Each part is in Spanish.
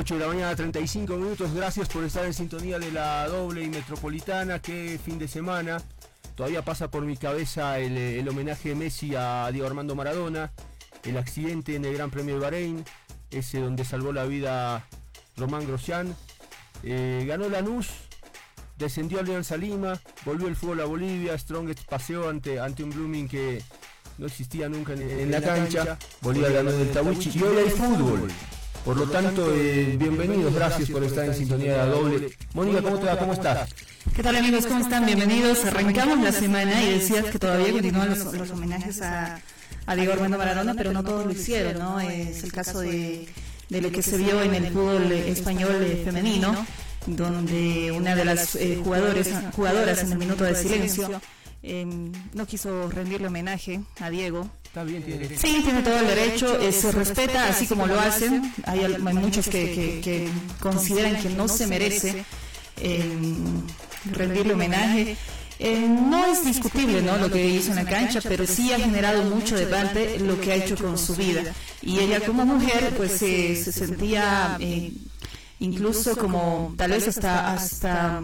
8 de la mañana, 35 minutos. Gracias por estar en sintonía de la doble y metropolitana. Qué fin de semana. Todavía pasa por mi cabeza el, el homenaje de Messi a Diego Armando Maradona, el accidente en el Gran Premio de Bahrein, ese donde salvó la vida Román Grosjean. Eh, ganó Lanús, descendió Alianza Lima, volvió el fútbol a Bolivia, Strongest paseó ante, ante un Blooming que no existía nunca en, en la cancha, Bolivia ganó del Tawichi y hoy hay fútbol. Por lo tanto, eh, bienvenidos, gracias por estar en sintonía de la doble. Mónica, ¿cómo te va? ¿Cómo estás? ¿Qué tal amigos? ¿Cómo están? Bienvenidos. Arrancamos la semana y decías que todavía continúan los, homenajes a, a Diego Armando Maradona, pero no todos lo hicieron, ¿no? Es el caso de, de lo que se vio en el fútbol español eh, femenino, donde una de las eh, jugadores, jugadoras en el minuto de silencio eh, no quiso rendirle homenaje a Diego. Está bien, tiene Sí, tiene todo el derecho, eh, se respeta así como lo hacen. Hay, al- hay muchos que, que- que consideran que no se merece eh, rendirle homenaje. Eh, no es discutible ¿no? lo que hizo en la cancha, pero sí ha generado mucho debate lo que ha hecho con su vida. Y ella como mujer pues se se sentía eh, incluso como tal vez hasta hasta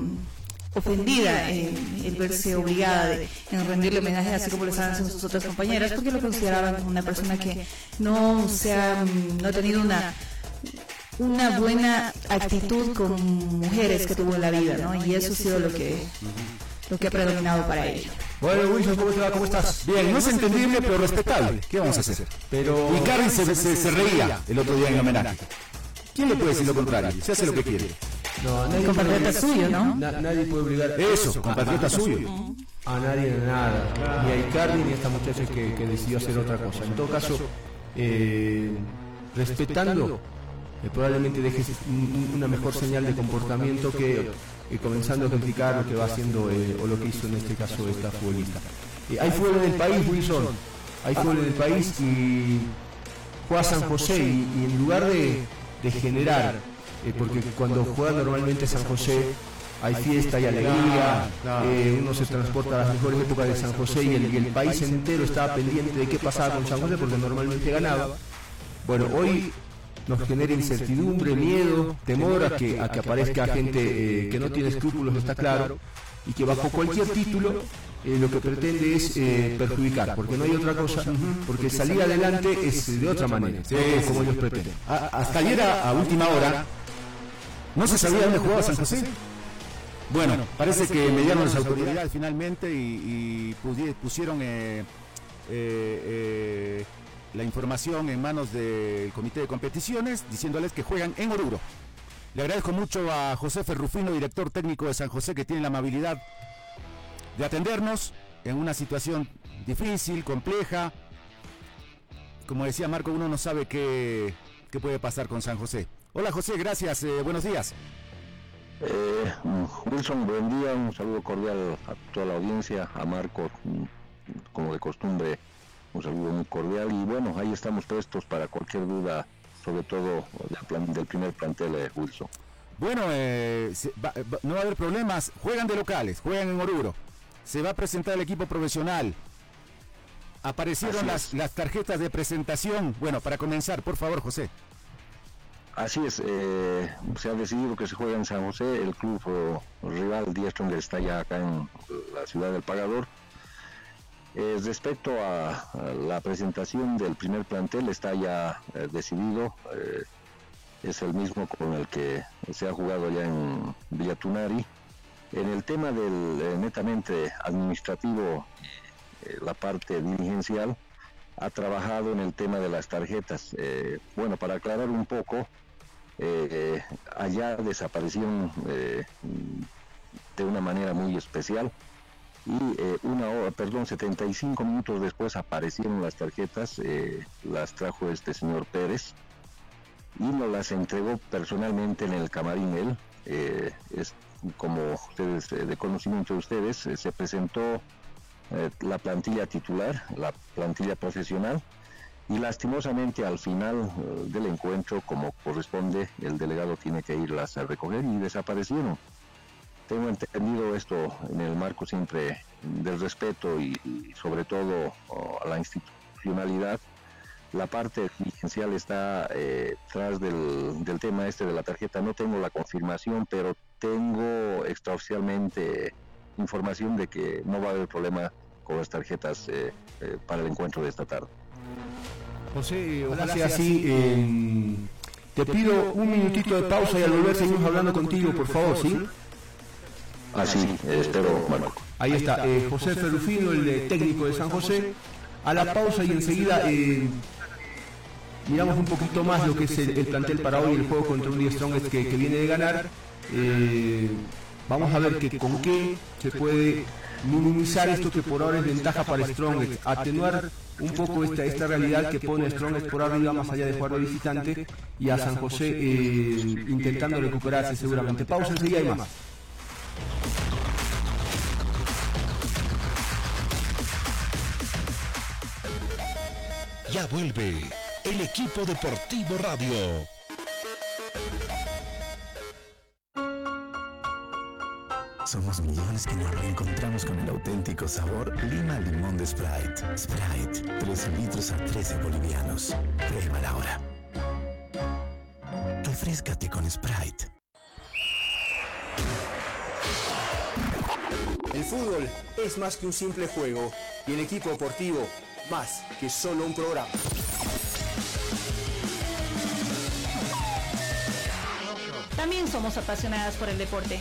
ofendida en el verse obligada de, en rendirle homenaje así como lo estaban haciendo sus otras compañeras porque lo consideraban una persona que no se ha, mm, no ha tenido una una buena actitud con mujeres que tuvo en la vida, ¿no? Y eso ha sido lo que lo que ha predominado para ella. Bueno, Wilson, ¿cómo te va? ¿Cómo estás? Bien, no es entendible, pero respetable. ¿Qué vamos a hacer? Pero Y Carrie se, se- se reía el otro día en homenaje. ¿Quién le puede decir lo contrario? Se hace lo que quiere. No, nadie compatriota puede obligar- suyo, ¿no? na- nadie puede obligar Eso, compatriota suyo. a nadie de nada, ni a Icardi ni a esta muchacha que, que decidió hacer otra cosa. En todo caso, eh, respetando, eh, probablemente dejes un- un- una mejor señal de comportamiento que eh, comenzando a criticar lo que va haciendo eh, o lo que hizo en este caso esta futbolista. Eh, hay fútbol en el país, Wilson, hay fútbol en el país y juega San José y, y en lugar de, de generar, eh, porque cuando juega normalmente San José hay fiesta y alegría, eh, uno se transporta a las mejores épocas de San José y el, y el país entero estaba pendiente de qué pasaba con San José porque normalmente ganaba. Bueno, hoy nos genera incertidumbre, miedo, temor a que, a que aparezca gente eh, que no tiene escrúpulos, está claro, y que bajo cualquier título eh, lo que pretende es eh, perjudicar, porque no hay otra cosa, porque salir adelante es de otra manera, como ellos pretenden. Hasta ayer a última hora, ¿no se sabía dónde jugaba San José? Bueno, parece que mediaron las autoridades finalmente y, pusieron eh, eh, eh, la información en manos del comité de competiciones diciéndoles que juegan en Oruro. Le agradezco mucho a José Ferrufino, director técnico de San José, que tiene la amabilidad de atendernos en una situación difícil, compleja. Como decía Marco, uno no sabe qué, qué puede pasar con San José. Hola José, gracias, eh, buenos días. Eh, Wilson, buen día, un saludo cordial a toda la audiencia, a Marco, mm, como de costumbre, un saludo muy cordial y bueno, ahí estamos prestos para cualquier duda, sobre todo del, primer plantel de Wilson. Bueno, eh, va- va- no va a haber problemas. Juegan de locales, juegan en Oruro. Se va a presentar el equipo profesional. Aparecieron las, las tarjetas de presentación. Bueno, para comenzar, por favor, José. Así es, eh, se ha decidido que se juega en San José, el club eh, rival Die Stronger está ya acá en la ciudad del Pagador. Eh, respecto a, la presentación del primer plantel, está ya eh, decidido, es el mismo con el que se ha jugado ya en Villatunari. En el tema del netamente administrativo, la parte dirigencial, ha trabajado en el tema de las tarjetas. Bueno, para aclarar un poco, eh, allá desaparecieron eh, de una manera muy especial y eh, una hora, perdón, 75 minutos después aparecieron las tarjetas, las trajo este señor Pérez y nos las entregó personalmente en el camarín él. es como ustedes, de conocimiento de ustedes, se presentó la plantilla titular, la plantilla profesional, y lastimosamente al final eh, del encuentro, como corresponde, el delegado tiene que irlas a recoger y desaparecieron. Tengo entendido esto en el marco siempre del respeto y, sobre todo oh, a la institucionalidad. la parte dirigencial está eh, tras del, del, tema este de la tarjeta. No tengo la confirmación, pero tengo extraoficialmente información de que no va a haber problema con las tarjetas eh, eh, para el encuentro de esta tarde. José, ojalá sea así. te pido un minutito de pausa y al volver seguimos hablando contigo, por favor, ¿sí? Así, ah, espero, bueno. Ahí está, José Ferrufino, el técnico de San José. A la pausa y enseguida miramos un poquito más lo que es el, plantel para hoy, el juego contra un Strongest que, que viene de ganar. Eh, vamos a ver que, con qué se puede minimizar esto que por ahora es ventaja para Strongest, atenuar un poco esta, esta realidad que pone Strongest por arriba más allá de jugar de visitante y a San José eh, intentando recuperarse seguramente. Pausa enseguida y más. Ya vuelve el equipo deportivo radio. Somos millones que nos reencontramos con el auténtico sabor Lima Limón de Sprite. Sprite, 13 litros a 13 bolivianos. Prueba ahora. Refrescate con Sprite. El fútbol es más que un simple juego y el equipo deportivo más que solo un programa. También somos apasionadas por el deporte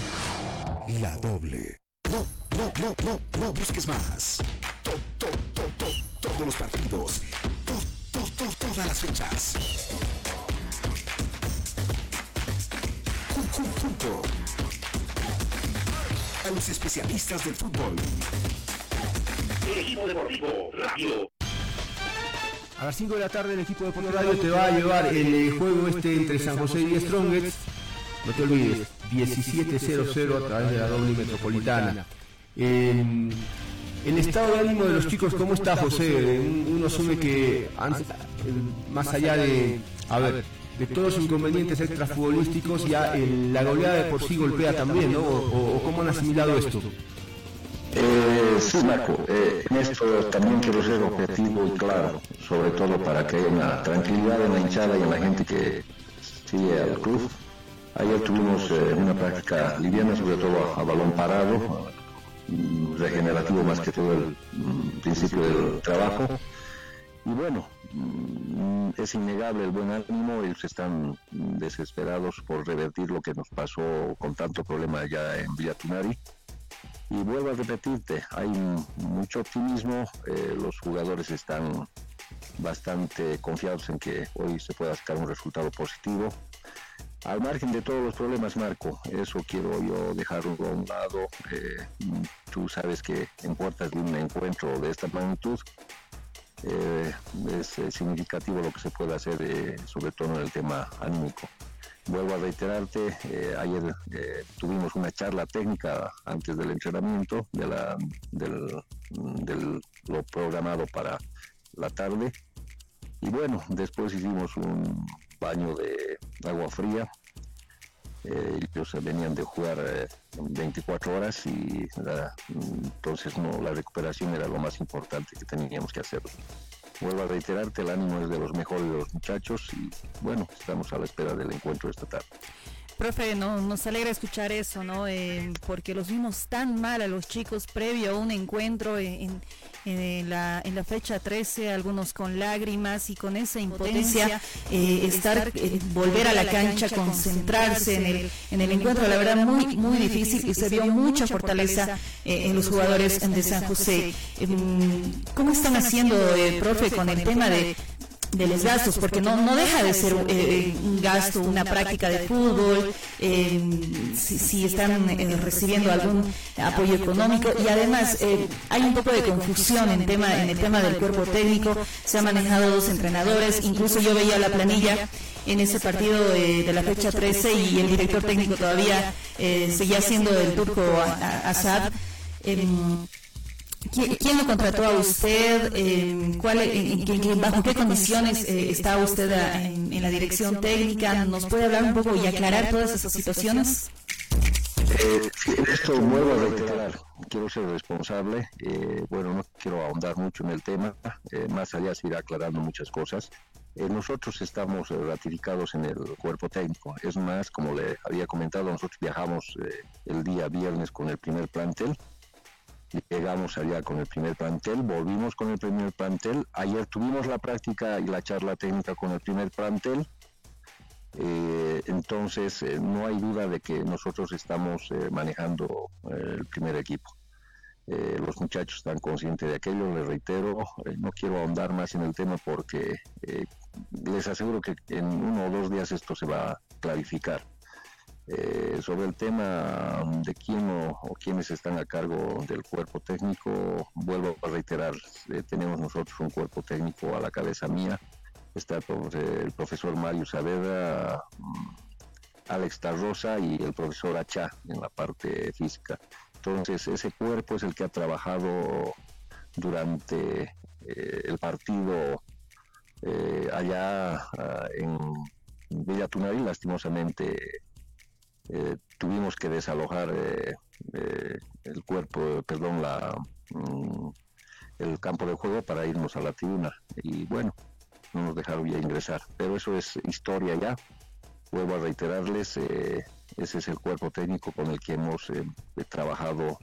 La Doble. No, no, no, no, no busques más. todos los partidos. todas las fechas. Junto a los especialistas del fútbol. El equipo deportivo Radio. A las 5 de la tarde el equipo de Deportivo Radio te va a llevar el juego este entre San José y Strongest. No te olvides, 17.00 a través de la doble metropolitana. el estado de ánimo de los chicos, ¿cómo está José? Uno asume que más allá de, a ver, de todos los inconvenientes extrafutbolísticos, ya la goleada de por sí golpea también, ¿no? o cómo han asimilado esto? Eh, sí, Marco, eh, en esto también quiero ser objetivo y claro, sobre todo para que haya una tranquilidad en la hinchada y en la gente que sigue al club. Ayer tuvimos eh, una práctica liviana, sobre todo a, balón parado, regenerativo más que todo el mm, principio del trabajo. Y bueno, mm, es innegable el buen ánimo, ellos están desesperados por revertir lo que nos pasó con tanto problema ya en Villatunari y vuelvo a repetirte, hay mucho optimismo, eh, los jugadores están bastante confiados en que hoy se pueda sacar un resultado positivo. Al margen de todos los problemas, Marco, eso quiero yo dejarlo a un lado. Eh, tú sabes que en puertas de un encuentro de esta magnitud eh, es significativo lo que se puede hacer, sobre todo en el tema anímico. Vuelvo a reiterarte, eh, ayer eh, tuvimos una charla técnica antes del entrenamiento de, la, del, lo programado para la tarde. Y bueno, después hicimos un baño de agua fría. Eh, ellos venían de jugar 24 horas y entonces no, la recuperación era lo más importante que teníamos que hacer vuelvo a reiterarte, el ánimo es de los mejores de los muchachos y bueno, estamos a la espera del encuentro esta tarde. Profe, no, nos alegra escuchar eso, ¿no? Eh, porque los vimos tan mal a los chicos previo a un encuentro en, la, en la fecha 13, algunos con lágrimas y con esa impotencia, eh, estar, eh, volver a la cancha, concentrarse en el, en el encuentro, la verdad muy, muy difícil y se vio mucha fortaleza en los jugadores de San José. ¿Cómo están haciendo, profe, con el tema de de los gastos, porque no, no deja de ser eh, un gasto, una práctica de fútbol, si, si, están recibiendo algún apoyo económico. y además hay un poco de confusión en, tema, en el tema del cuerpo técnico, se han manejado dos entrenadores, incluso yo veía la planilla en ese partido de la fecha 13 y el director técnico todavía seguía siendo el turco Assad. Em, ¿Quién, lo contrató a usted? Eh, ¿cuál, ¿Bajo qué condiciones eh, está usted en, la dirección técnica? ¿Nos puede hablar un poco y aclarar todas esas situaciones? Eh, esto vuelvo a reiterar, quiero ser responsable, eh, bueno, no quiero ahondar mucho en el tema, más allá se irá aclarando muchas cosas. nosotros estamos ratificados en el cuerpo técnico, es más, como le había comentado, nosotros viajamos el día viernes con el primer plantel, llegamos allá con el primer plantel, volvimos con el primer plantel, ayer tuvimos la práctica y la charla técnica con el primer plantel, eh, entonces eh, no hay duda de que nosotros estamos eh, manejando el primer equipo. los muchachos están conscientes de aquello, les reitero, no quiero ahondar más en el tema porque les aseguro que en uno o dos días esto se va a clarificar. Eh, sobre el tema de quién o, quiénes están a cargo del cuerpo técnico, vuelvo a reiterar, eh, tenemos nosotros un cuerpo técnico a la cabeza mía, está el, profesor Mario Saavedra, mm, Alex Tarrosa y el profesor Acha en la parte física. Entonces ese cuerpo es el que ha trabajado durante eh, el partido allá ah, en Villa Tunari, lastimosamente eh, tuvimos que desalojar eh, eh, el cuerpo, perdón, la, mm, el campo de juego para irnos a la tribuna. Y bueno, no nos dejaron ya ingresar. Pero eso es historia ya. Vuelvo a reiterarles, ese es el cuerpo técnico con el que hemos trabajado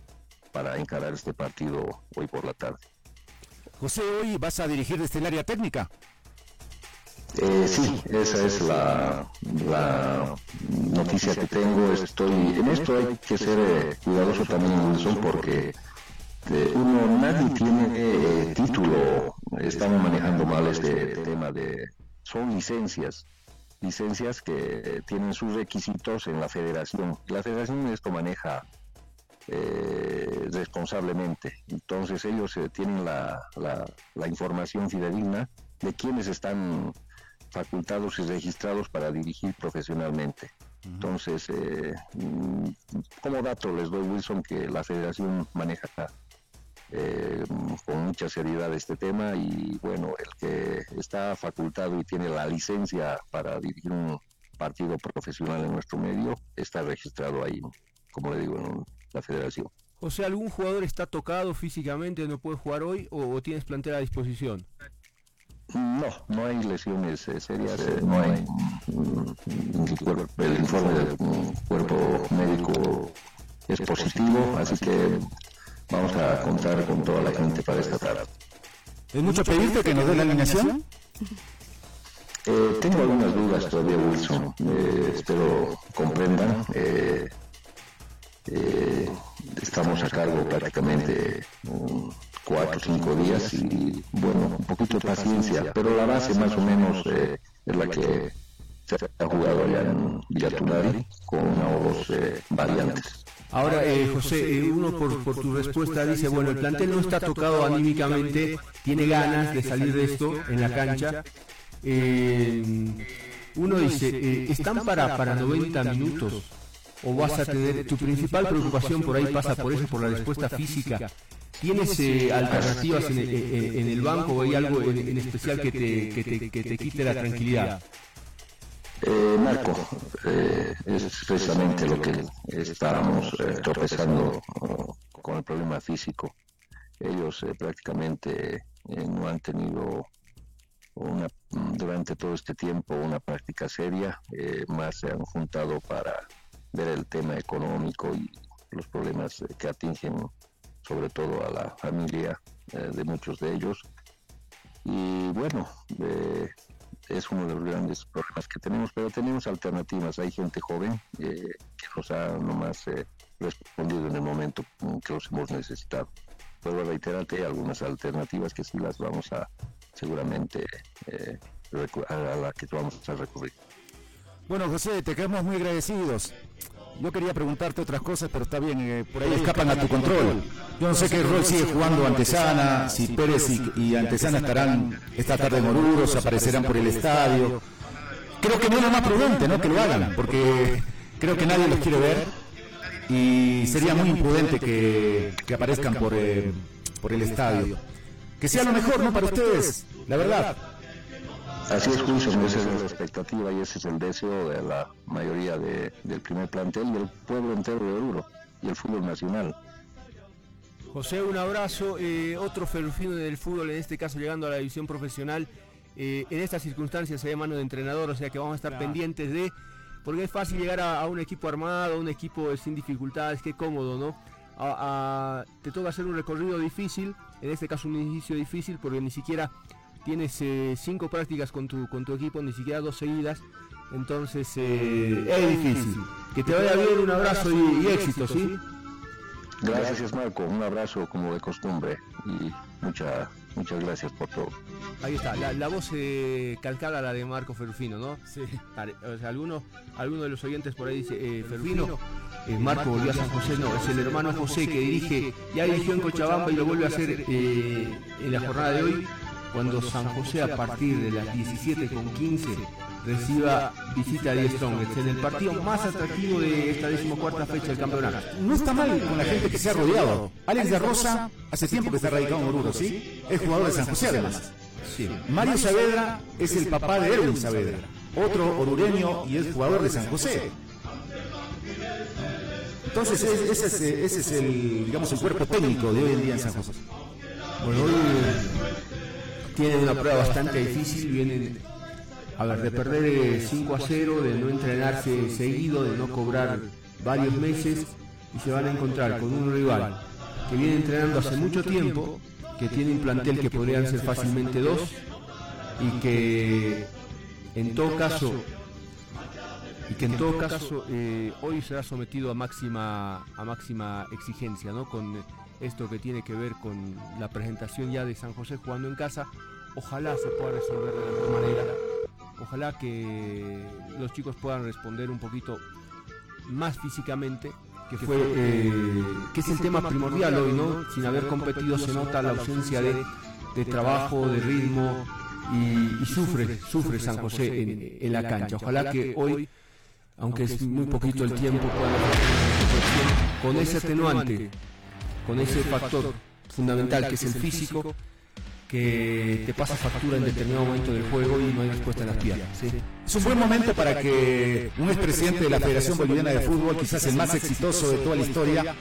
para encarar este partido hoy por la tarde. José, hoy vas a dirigir desde el área técnica. Eh, sí, esa es la, noticia que tengo. Estoy en esto hay que ser eh, cuidadoso también, Wilson, porque eh, uno nadie tiene título. Estamos manejando mal este tema de son licencias, licencias que tienen sus requisitos en la Federación. La Federación esto maneja responsablemente. Entonces ellos tienen la, la, la información fidedigna de quienes están facultados y registrados para dirigir profesionalmente. Entonces, eh, mm, como dato les doy, Wilson, que la federación maneja eh, con mucha seriedad este tema y bueno, el que está facultado y tiene la licencia para dirigir un partido profesional en nuestro medio está registrado ahí, como le digo, en la federación. O sea, ¿algún jugador está tocado físicamente, no puede jugar hoy o, o tienes plantel a disposición? No, no hay lesiones eh, serias, eh, no hay el informe del cuerpo médico es positivo, así que vamos a contar con toda la gente para esta tarde. ¿Es mucho pedirte que nos dé la alineación? Eh, tengo algunas dudas todavía, Wilson. espero comprendan. estamos a cargo prácticamente cuatro o cinco días y bueno, un poquito de paciencia, pero la base más o menos eh, es la que se ha jugado allá en Villatunari con una o dos eh, variantes. Ahora, eh, José, uno por, por, tu respuesta dice, bueno, el plantel no está tocado anímicamente, tiene ganas de salir de esto en la cancha. uno dice, ¿están para, para 90 minutos? ¿O vas a tener, tu principal preocupación por ahí pasa por eso, por la respuesta física? ¿Tienes eh, alternativas en, en, el banco o hay algo en, especial que te, que, te, que te, quite la tranquilidad? Eh, Marco, eh, es precisamente lo que estábamos eh, tropezando con el problema físico. Ellos eh, prácticamente no han tenido una, durante todo este tiempo una práctica seria, más se han juntado para ver el tema económico y los problemas que atingen sobre todo a la familia eh, de muchos de ellos. Y bueno, eh, es uno de los grandes problemas que tenemos, pero tenemos alternativas. Hay gente joven eh, que nos ha nomás respondido en el momento que los hemos necesitado. Puedo reiterarte algunas alternativas que sí las vamos a seguramente a la que vamos a recurrir. Bueno, José, te quedamos muy agradecidos. Yo quería preguntarte otras cosas, pero está bien, eh, por ahí escapan a tu control. Yo no sé qué rol sigue jugando Antesana, si Pérez y, Antesana estarán esta tarde en Oruro, se aparecerán por el estadio. Creo que no es lo más prudente, ¿no? Que lo hagan, porque creo que nadie los quiere ver y sería muy imprudente que, aparezcan por, eh, por el estadio. Que sea lo mejor, ¿no? Para ustedes, la verdad. Así es, Julio, esa es la expectativa y ese es el deseo de la mayoría del primer plantel y del pueblo entero de Oruro y el fútbol nacional. José, un abrazo. Eh, otro ferrufino del fútbol, en este caso llegando a la división profesional. Eh, en estas circunstancias hay mano de entrenador, o sea que vamos a estar pendientes de. Porque es fácil llegar a, un equipo armado, a un equipo sin dificultades, qué cómodo, ¿no? te toca hacer un recorrido difícil, en este caso un inicio difícil, porque ni siquiera tienes eh, cinco prácticas con tu, con tu equipo, ni siquiera dos seguidas, entonces eh, es difícil. Que te vaya bien, un abrazo y, éxito, ¿sí? Gracias Marco, un abrazo como de costumbre y mucha, muchas gracias por todo. Ahí está, la, voz eh, calcada a la de Marco Ferrufino, ¿no? Sí. O sea, alguno, alguno de los oyentes por ahí dice, eh, Ferrufino, Marco volvió a San José, no, es el hermano José que dirige, ya dirigió en Cochabamba y lo vuelve a hacer en la jornada de hoy cuando San José a partir de las 17 con 15 reciba visita de Strongest en el partido más atractivo de esta decimocuarta fecha del campeonato. No está mal con la gente que se ha rodeado. Alex de Rosa hace tiempo que está radicado en Oruro, ¿sí? Es jugador de San José además. Sí. Mario Saavedra es el papá de Erwin Saavedra, otro orureño y es jugador de San José. Entonces ese, es, ese es el, digamos, el cuerpo técnico de hoy en día en San José. Bueno, hoy tienen una prueba bastante difícil, vienen a ver, de perder 5 a 0, de no entrenarse seguido, de no cobrar varios meses y se van a encontrar con un rival que viene entrenando hace mucho tiempo, que tiene un plantel que podrían ser fácilmente dos y que en todo caso y que en todo caso eh, hoy será sometido a máxima a máxima exigencia, ¿no? Con esto que tiene que ver con la presentación ya de San José jugando en casa. Ojalá se pueda resolver de la mejor manera. Ojalá que los chicos puedan responder un poquito más físicamente, que fue eh, que es el tema primordial hoy, ¿no? Sin haber competido se nota la ausencia de, trabajo, de ritmo y, sufre, sufre San José en, en, la cancha. Ojalá que hoy, aunque es muy poquito el tiempo, puedan con ese atenuante con ese factor fundamental que es el físico, que te pasa factura en determinado momento del juego y no hay respuesta en las piernas. Es un buen momento para que un expresidente de la Federación Boliviana de Fútbol, quizás el más exitoso de toda la historia,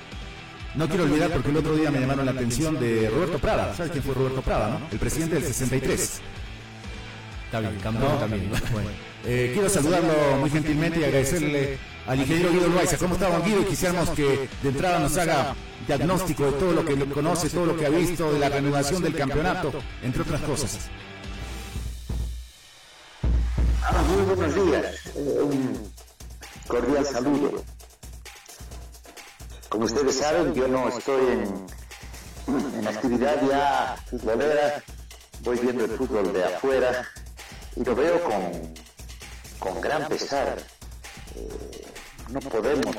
no quiero olvidar porque el otro día me llamaron la atención de Roberto Prada. ¿Sabes quién fue Roberto Prada, no? El presidente del 63. Está bien, campeón también. Eh, quiero saludarlo muy gentilmente y agradecerle al ingeniero Guido Loaiza. ¿Cómo está, Guido? Y quisiéramos que de entrada nos haga diagnóstico de todo lo que conoce, todo lo que ha visto, de la reanudación del campeonato, entre otras cosas. Ah, muy buenos días. Eh, un cordial saludo. Como ustedes saben, yo no estoy en, en actividad ya futbolera, voy viendo el fútbol de afuera y lo veo con, con gran pesar. Eh, no podemos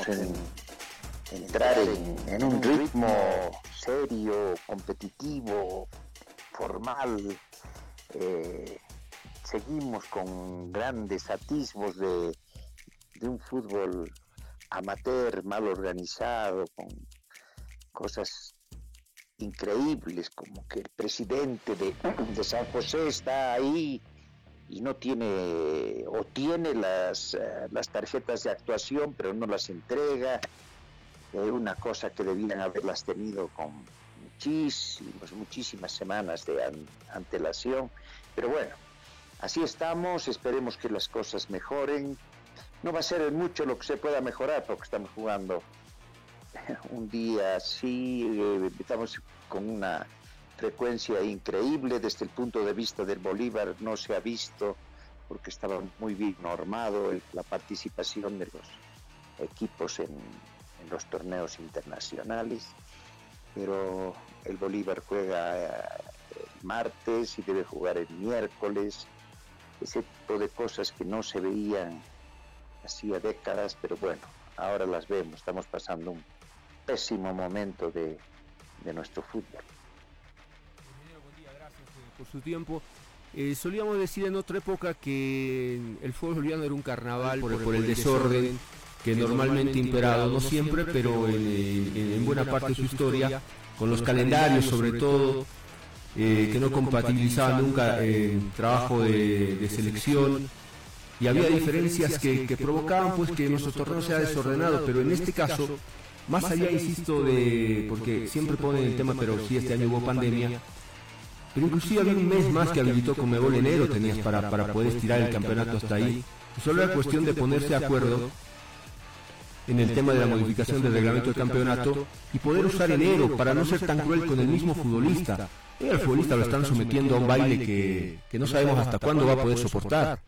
entrar en, un ritmo serio, competitivo, formal. Eh, seguimos con grandes atismos de, un fútbol amateur, mal organizado, con cosas increíbles, como que el presidente de, de San José está ahí y no tiene o tiene las, eh, las tarjetas de actuación pero no las entrega. Es una cosa que debían haberlas tenido con muchísimas muchísimas semanas de antelación. Pero bueno así estamos esperemos que las cosas mejoren. No va a ser mucho lo que se pueda mejorar porque estamos jugando un día así eh, estamos con una frecuencia increíble. Desde el punto de vista del Bolívar no se ha visto porque estaba muy bien normado la participación de los equipos en, los torneos internacionales. Pero el Bolívar juega el eh, martes y debe jugar el miércoles. Ese tipo de cosas que no se veían hacía décadas, pero bueno, ahora las vemos, estamos pasando un pésimo momento de, de nuestro fútbol. Eh, por su tiempo. Eh, solíamos decir en otra época que el fútbol boliviano era un carnaval por, por el desorden que normalmente imperado, no siempre, pero en, en, buena parte de su historia, con los calendarios sobre todo, eh, que no compatibilizaban nunca el trabajo de, de, selección. Y había diferencias que, que provocaban pues que nuestro torneo sea desordenado, pero en este caso, más allá, insisto, de, porque siempre ponen el tema, pero si este año hubo pandemia, pero inclusive había un mes más que habilitó Comebol enero tenías para, para poder estirar el campeonato hasta ahí. Solo era cuestión de ponerse de acuerdo en el tema de la modificación del reglamento del campeonato y poder usar enero para no ser tan cruel con el mismo futbolista. Y al futbolista lo están sometiendo a un baile que, que no sabemos hasta cuándo va a poder soportar.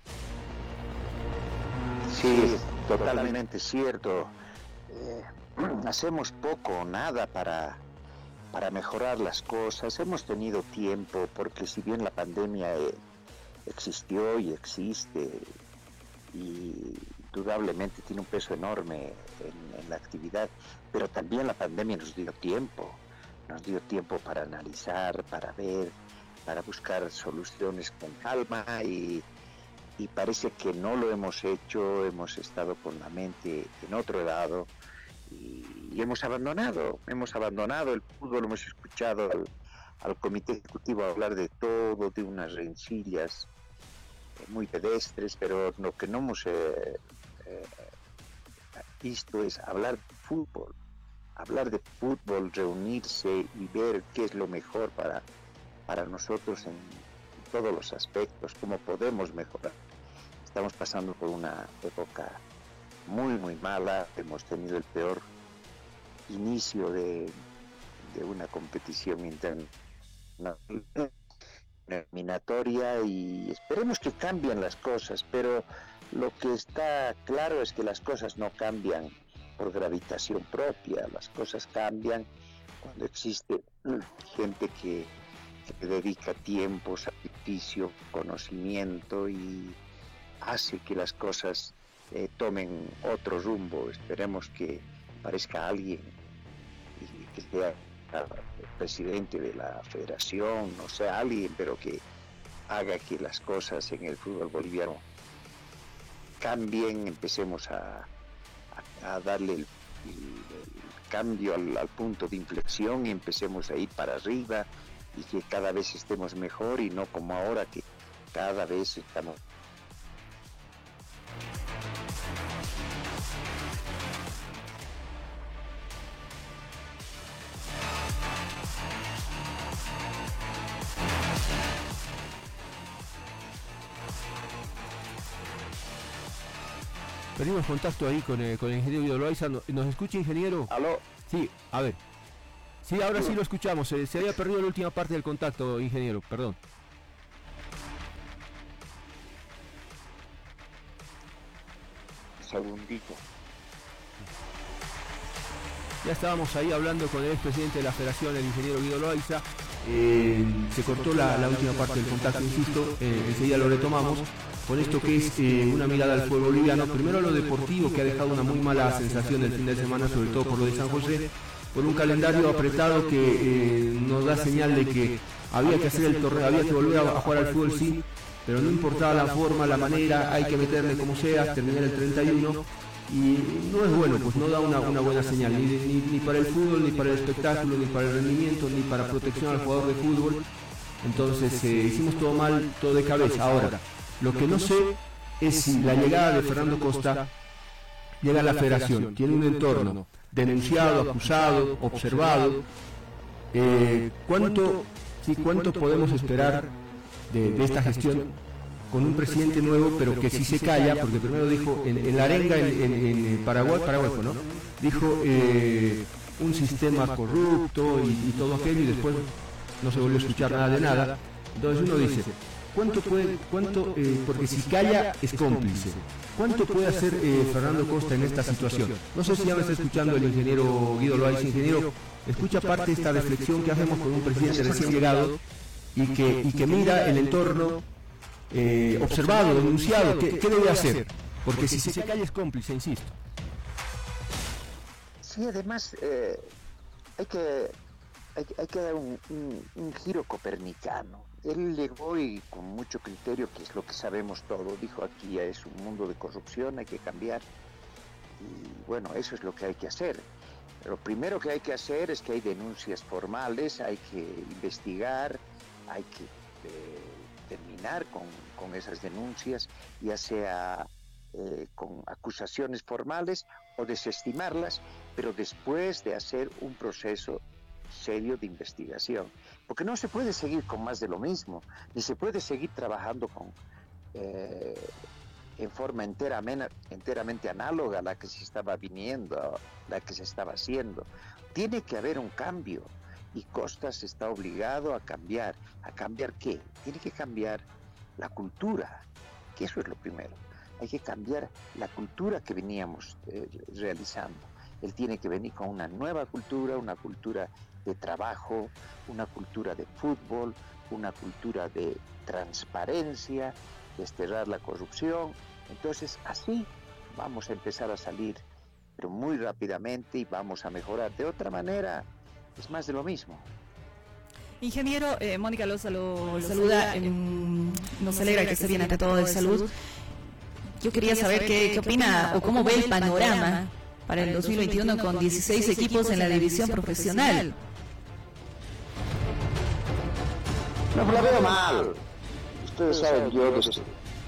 Sí, totalmente cierto. Eh, hacemos poco o nada para para mejorar las cosas. Hemos tenido tiempo porque si bien la pandemia eh, existió y existe y indudablemente tiene un peso enorme en, la actividad, pero también la pandemia nos dio tiempo, nos dio tiempo para analizar, para ver, para buscar soluciones con calma y, parece que no lo hemos hecho, hemos estado con la mente en otro lado hemos abandonado, hemos abandonado el fútbol, hemos escuchado al, comité ejecutivo hablar de todo, de unas rencillas muy pedestres, pero lo que no hemos eh, eh, visto es hablar de fútbol, hablar de fútbol, reunirse y ver qué es lo mejor para, para nosotros en todos los aspectos, cómo podemos mejorar. Estamos pasando por una época muy, muy mala. Hemos tenido el peor inicio de, una competición interna eliminatoria y esperemos que cambien las cosas, pero lo que está claro es que las cosas no cambian por gravitación propia, las cosas cambian cuando existe gente que, dedica tiempo, sacrificio, conocimiento y hace que las cosas eh, tomen otro rumbo. Esperemos que aparezca alguien que sea el presidente de la federación, no sea alguien, pero que haga que las cosas en el fútbol boliviano cambien, empecemos a, a, darle el, cambio al, al, punto de inflexión y empecemos a ir para arriba y que cada vez estemos mejor y no como ahora que cada vez estamos Perdimos contacto ahí con, el, con el ingeniero Guido Loaiza. ¿Nos escucha, ingeniero? ¿Aló? Sí, a ver. Sí, ahora sí lo escuchamos. Se, se había perdido la última parte del contacto, ingeniero. Perdón. segundito. Ya estábamos ahí hablando con el expresidente de la federación, el ingeniero Guido Loaiza. Eh, se cortó la, última parte del contacto, insisto, eh, enseguida lo retomamos con esto que es eh, una mirada al fútbol boliviano. Primero lo deportivo, que ha dejado una muy mala sensación el fin de semana, sobre todo por lo de San José, por un calendario apretado que nos da señal de que había que hacer el torneo, había que volver a jugar al fútbol, sí, pero no importaba la forma, la manera, hay que meterle como sea, terminar el 31 y no es bueno, pues no da una, buena señal, ni, ni, para el fútbol, ni para el espectáculo, ni para el rendimiento, ni para protección al jugador de fútbol. Entonces eh, hicimos todo mal, todo de cabeza. Ahora, lo que no sé es si la llegada de Fernando Costa llega a la federación, tiene un entorno denunciado, acusado, observado. Eh, ¿cuánto, sí, ¿Cuánto podemos esperar de, esta gestión con un presidente nuevo, pero que si se calla, porque primero dijo en, la arenga en, Paraguay, Paraguay, ¿no? Dijo eh, un sistema corrupto y, todo aquello y después no se volvió a escuchar nada de nada. Entonces uno dice, ¿cuánto puede, cuánto, eh, porque si calla es cómplice? ¿Cuánto puede hacer eh, Fernando Costa en esta situación? No sé si ya me está escuchando el ingeniero Guido Loaiz, ingeniero, escucha parte de esta reflexión que hacemos con un presidente recién llegado y que, y que mira el entorno eh, observado, denunciado, ¿qué, debe hacer? Porque si se cae es cómplice, insisto. Sí, además eh, hay, que, hay, que dar un, giro copernicano. Él llegó y con mucho criterio, que es lo que sabemos todo, dijo aquí es un mundo de corrupción, hay que cambiar. Y bueno, eso es lo que hay que hacer. Lo primero que hay que hacer es que hay denuncias formales, hay que investigar, hay que eh, terminar con, esas denuncias, ya sea eh, con acusaciones formales o desestimarlas, pero después de hacer un proceso serio de investigación. Porque no se puede seguir con más de lo mismo, ni se puede seguir trabajando con, eh, en forma enteramente, enteramente análoga a la que se estaba viniendo, la que se estaba haciendo. Tiene que haber un cambio y Costas está obligado a cambiar. ¿A cambiar qué? Tiene que cambiar la cultura, que eso es lo primero. Hay que cambiar la cultura que veníamos eh, realizando. Él tiene que venir con una nueva cultura, una cultura de trabajo, una cultura de fútbol, una cultura de transparencia, desterrar la corrupción. Entonces así vamos a empezar a salir, pero muy rápidamente y vamos a mejorar. De otra manera, es más de lo mismo. Ingeniero, eh, Mónica Loza lo, saluda, nos alegra que esté bien ante todo de salud. Yo quería saber qué, qué opina o cómo ve el panorama para el 2021 con 16 equipos en la división profesional. No, la veo mal. Ustedes saben, yo desde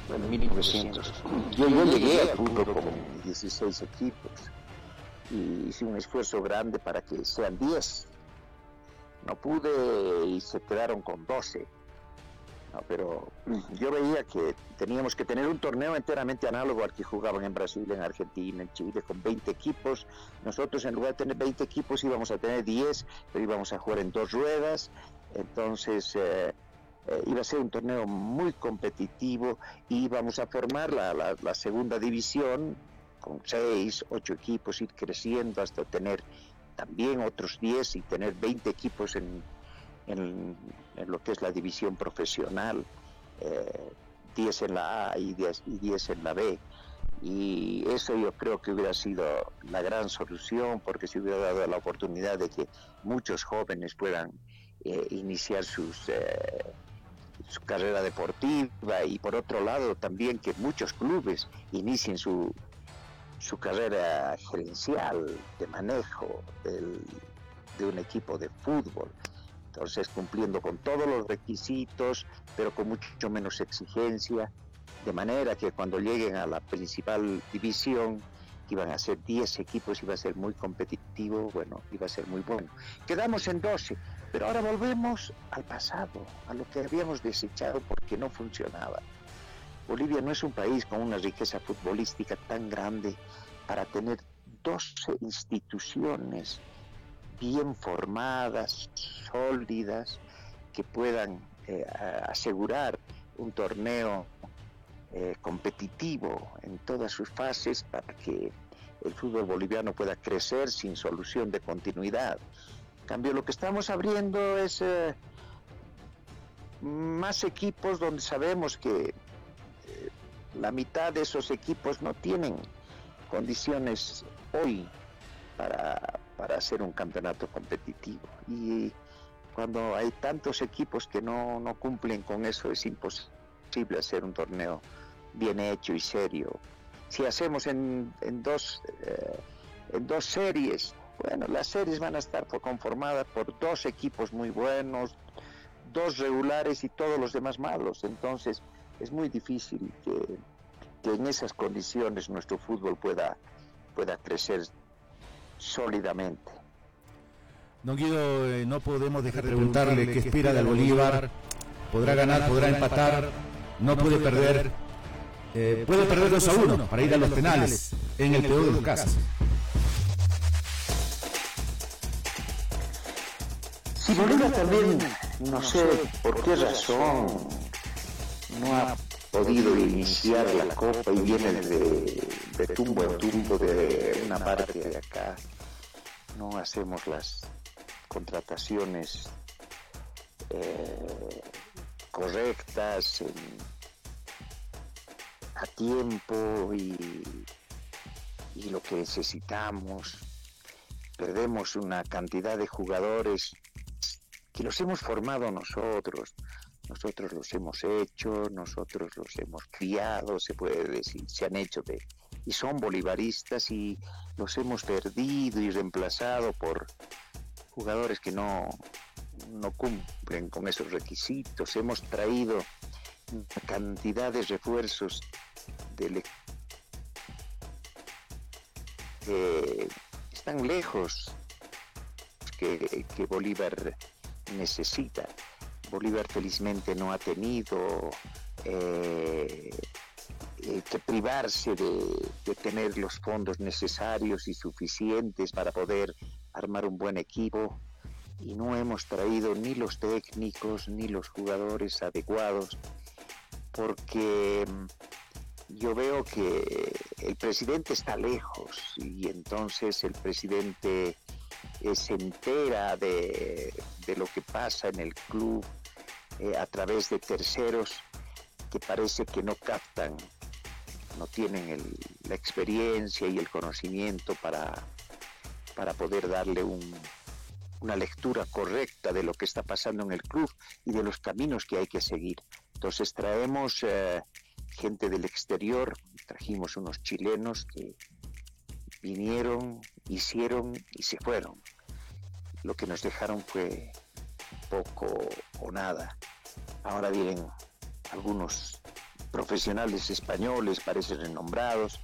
bueno, 1900, yo, yo llegué al fútbol con 16 equipos y hice un esfuerzo grande para que sean 10 no pude y se quedaron con 12. pero yo veía que teníamos que tener un torneo enteramente análogo al que jugaban en Brasil, en Argentina, en Chile, con 20 equipos. Nosotros en lugar de tener 20 equipos íbamos a tener 10, pero íbamos a jugar en dos ruedas. Entonces eh, eh, iba a ser un torneo muy competitivo y íbamos a formar la, la segunda división con 6, 8 equipos, ir creciendo hasta tener también otros 10 y tener 20 equipos en, en, lo que es la división profesional, 10 eh, en la A y 10, y 10 en la B. Y eso yo creo que hubiera sido la gran solución porque se hubiera dado la oportunidad de que muchos jóvenes puedan eh, iniciar sus, eh, su carrera deportiva y por otro lado también que muchos clubes inicien su, su carrera gerencial de manejo de un equipo de fútbol. Entonces cumpliendo con todos los requisitos, pero con mucho menos exigencia, de manera que cuando lleguen a la principal división, iban a ser 10 equipos, iba a ser muy competitivo, bueno, iba a ser muy bueno. Quedamos en 12, pero ahora volvemos al pasado, a lo que habíamos desechado porque no funcionaba. Bolivia no es un país con una riqueza futbolística tan grande para tener 12 instituciones bien formadas, sólidas, que puedan eh, asegurar un torneo eh, competitivo en todas sus fases para que el fútbol boliviano pueda crecer sin solución de continuidad. En cambio, lo que estamos abriendo es eh, más equipos donde sabemos que la mitad de esos equipos no tienen condiciones hoy para, hacer un campeonato competitivo. Y cuando hay tantos equipos que no, cumplen con eso, es imposible hacer un torneo bien hecho y serio. Si hacemos en, dos, eh, en dos series, bueno, las series van a estar conformadas por dos equipos muy buenos, dos regulares y todos los demás malos. Entonces es muy difícil que, que en esas condiciones nuestro fútbol pueda, pueda crecer sólidamente. Don Guido, eh, no podemos dejar de preguntarle qué espera del Bolívar. Podrá ganar, podrá empatar, no puede perder. Eh, puede perder 2 a 1 para ir a los penales, en el peor de los casos. Si Bolívar también, no sé por qué razón, no ha podido iniciar la copa y viene de, tumbo en tumbo de una parte de acá. No hacemos las contrataciones eh, correctas a tiempo y, y lo que necesitamos. Perdemos una cantidad de jugadores que los hemos formado nosotros, nosotros los hemos hecho, nosotros los hemos criado, se puede decir, se han hecho y son bolivaristas y los hemos perdido y reemplazado por jugadores que no, no cumplen con esos requisitos. Hemos traído cantidad de refuerzos del que están lejos que Bolívar necesita. Bolívar felizmente no ha tenido eh, eh, que privarse de, tener los fondos necesarios y suficientes para poder armar un buen equipo y no hemos traído ni los técnicos ni los jugadores adecuados porque mm, yo veo que el presidente está lejos y entonces el presidente eh, se entera de, de, lo que pasa en el club eh, a través de terceros que parece que no captan, no tienen la experiencia y el conocimiento para, para poder darle un, una lectura correcta de lo que está pasando en el club y de los caminos que hay que seguir. Entonces traemos eh, gente del exterior, trajimos unos chilenos que vinieron, hicieron y se fueron. Lo que nos dejaron fue poco o nada. Ahora vienen algunos profesionales españoles, parecen renombrados,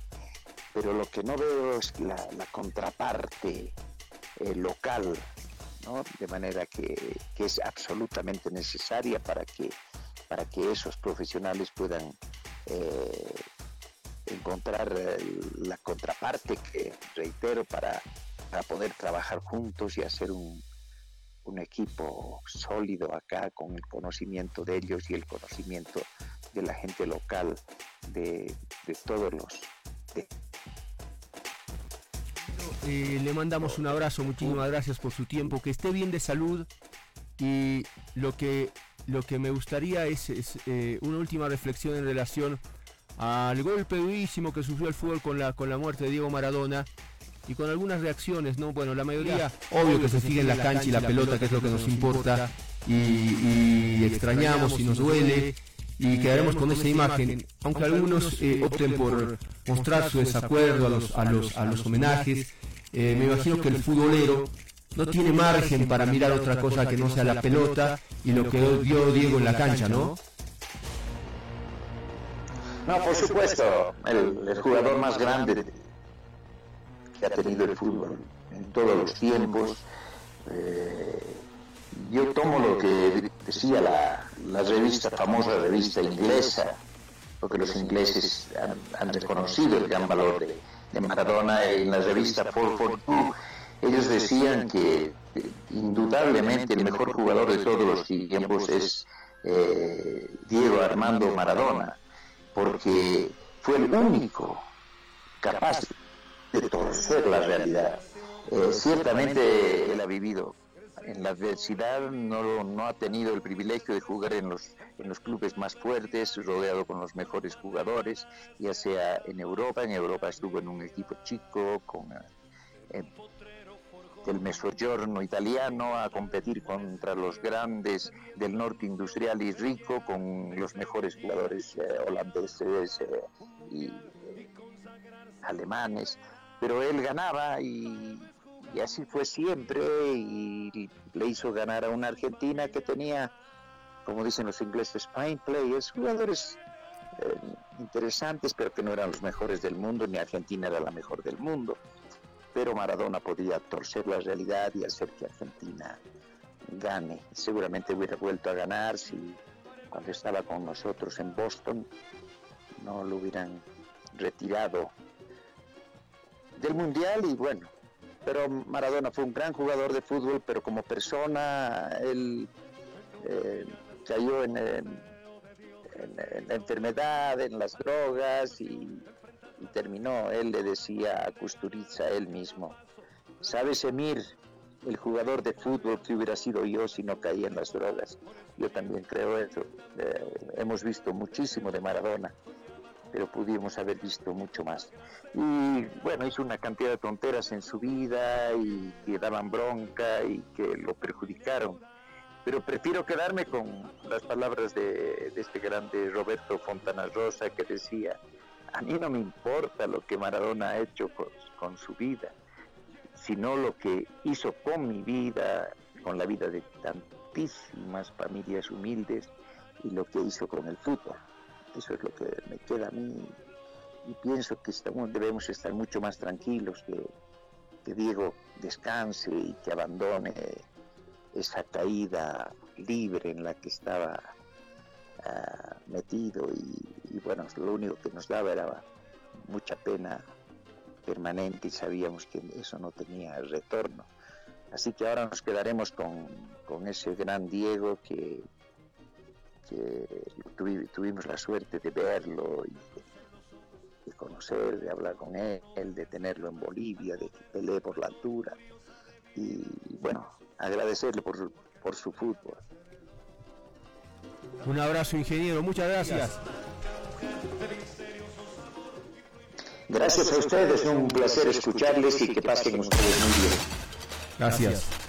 pero lo que no veo es la, contraparte eh, local, ¿no? de manera que, que, es absolutamente necesaria para que, para que esos profesionales puedan eh, encontrar eh, la contraparte que, reitero, para, para poder trabajar juntos y hacer un, un equipo sólido acá con el conocimiento de ellos y el conocimiento de la gente local, de, de todos los... De... Eh, le mandamos un abrazo, muchísimas gracias por su tiempo, que esté bien de salud. Y lo que, lo que me gustaría es, eh, una última reflexión en relación al golpe durísimo que sufrió el fútbol con la, con la muerte de Diego Maradona y con algunas reacciones, ¿no? Bueno, la mayoría, obvio que se sigue en la cancha y la pelota, que es lo que nos importa, y, y extrañamos y nos duele, y quedaremos con esa imagen, aunque algunos eh, opten por mostrar su desacuerdo a los, a los, a los homenajes, eh, me imagino que el futbolero no tiene margen para mirar otra cosa que no sea la pelota y lo que dio Diego en la cancha, ¿no? No, por supuesto, el, el jugador más grande que ha tenido el fútbol en todos los tiempos. Eh, yo tomo lo que decía la, revista, famosa revista inglesa, porque los ingleses han, reconocido el gran valor de, de, Maradona en la revista 442. Ellos decían que indudablemente el mejor jugador de todos los tiempos es eh, Diego Armando Maradona, porque fue el único capaz de torcer la realidad. Eh, ciertamente él ha vivido en la adversidad, no, no, ha tenido el privilegio de jugar en los, en los clubes más fuertes, rodeado con los mejores jugadores, ya sea en Europa, en Europa estuvo en un equipo chico, con eh, el Mezzogiorno italiano, a competir contra los grandes del norte industrial y rico, con los mejores jugadores eh, holandeses eh, y alemanes pero él ganaba y, así fue siempre y le hizo ganar a una Argentina que tenía, como dicen los ingleses, fine players, jugadores eh, interesantes, pero que no eran los mejores del mundo, ni Argentina era la mejor del mundo. Pero Maradona podía torcer la realidad y hacer que Argentina gane. Seguramente hubiera vuelto a ganar si cuando estaba con nosotros en Boston no lo hubieran retirado del Mundial y bueno, pero Maradona fue un gran jugador de fútbol, pero como persona él eh, cayó en, en, la enfermedad, en las drogas y, terminó. Él le decía a él mismo, ¿sabes Emir? El jugador de fútbol que hubiera sido yo si no caía en las drogas. Yo también creo eso. Eh, hemos visto muchísimo de Maradona pero pudimos haber visto mucho más. Y bueno, hizo una cantidad de tonteras en su vida y que daban bronca y que lo perjudicaron. Pero prefiero quedarme con las palabras de, este grande Roberto Fontana Rosa que decía, a mí no me importa lo que Maradona ha hecho con su vida, sino lo que hizo con mi vida, con la vida de tantísimas familias humildes y lo que hizo con el fútbol. Eso es lo que me queda a mí y pienso que debemos estar mucho más tranquilos, que, que Diego descanse y que abandone esa caída libre en la que estaba ah, metido y, y bueno, lo único que nos daba era mucha pena permanente y sabíamos que eso no tenía retorno. Así que ahora nos quedaremos con, con ese gran Diego que, que tuvi- tuvimos la suerte de verlo y de, de conocer, de hablar con él, de tenerlo en Bolivia, de que pelee por la altura. Y bueno, agradecerle por, su- por su fútbol. Un abrazo, ingeniero. Muchas gracias. Gracias a ustedes, un placer escucharles y que pasen ustedes muy bien. Gracias.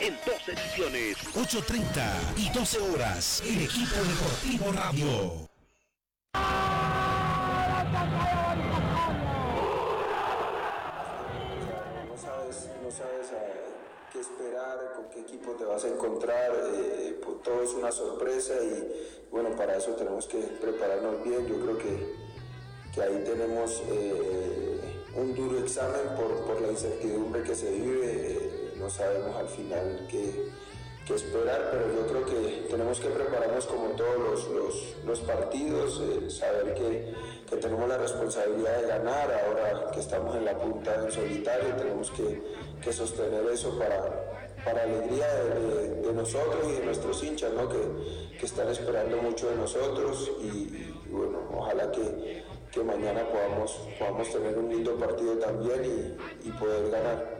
En dos ediciones, 8.30 y 12 horas, el equipo deportivo radio. no sabes, no sabes eh, qué esperar, con qué equipo te vas a encontrar, eh, pues, todo es una sorpresa y bueno, para eso tenemos que prepararnos bien. Yo creo que, que ahí tenemos eh, un duro examen por, por la incertidumbre que se vive, eh, no sabemos al final qué, esperar, pero yo creo que tenemos que prepararnos como todos los, partidos, eh, saber que, tenemos la responsabilidad de ganar, ahora que estamos en la punta en solitario, tenemos que, sostener eso para, para alegría de, nosotros y de nuestros hinchas, ¿no? que, están esperando mucho de nosotros y, bueno, ojalá que, mañana podamos, podamos tener un lindo partido también y poder ganar.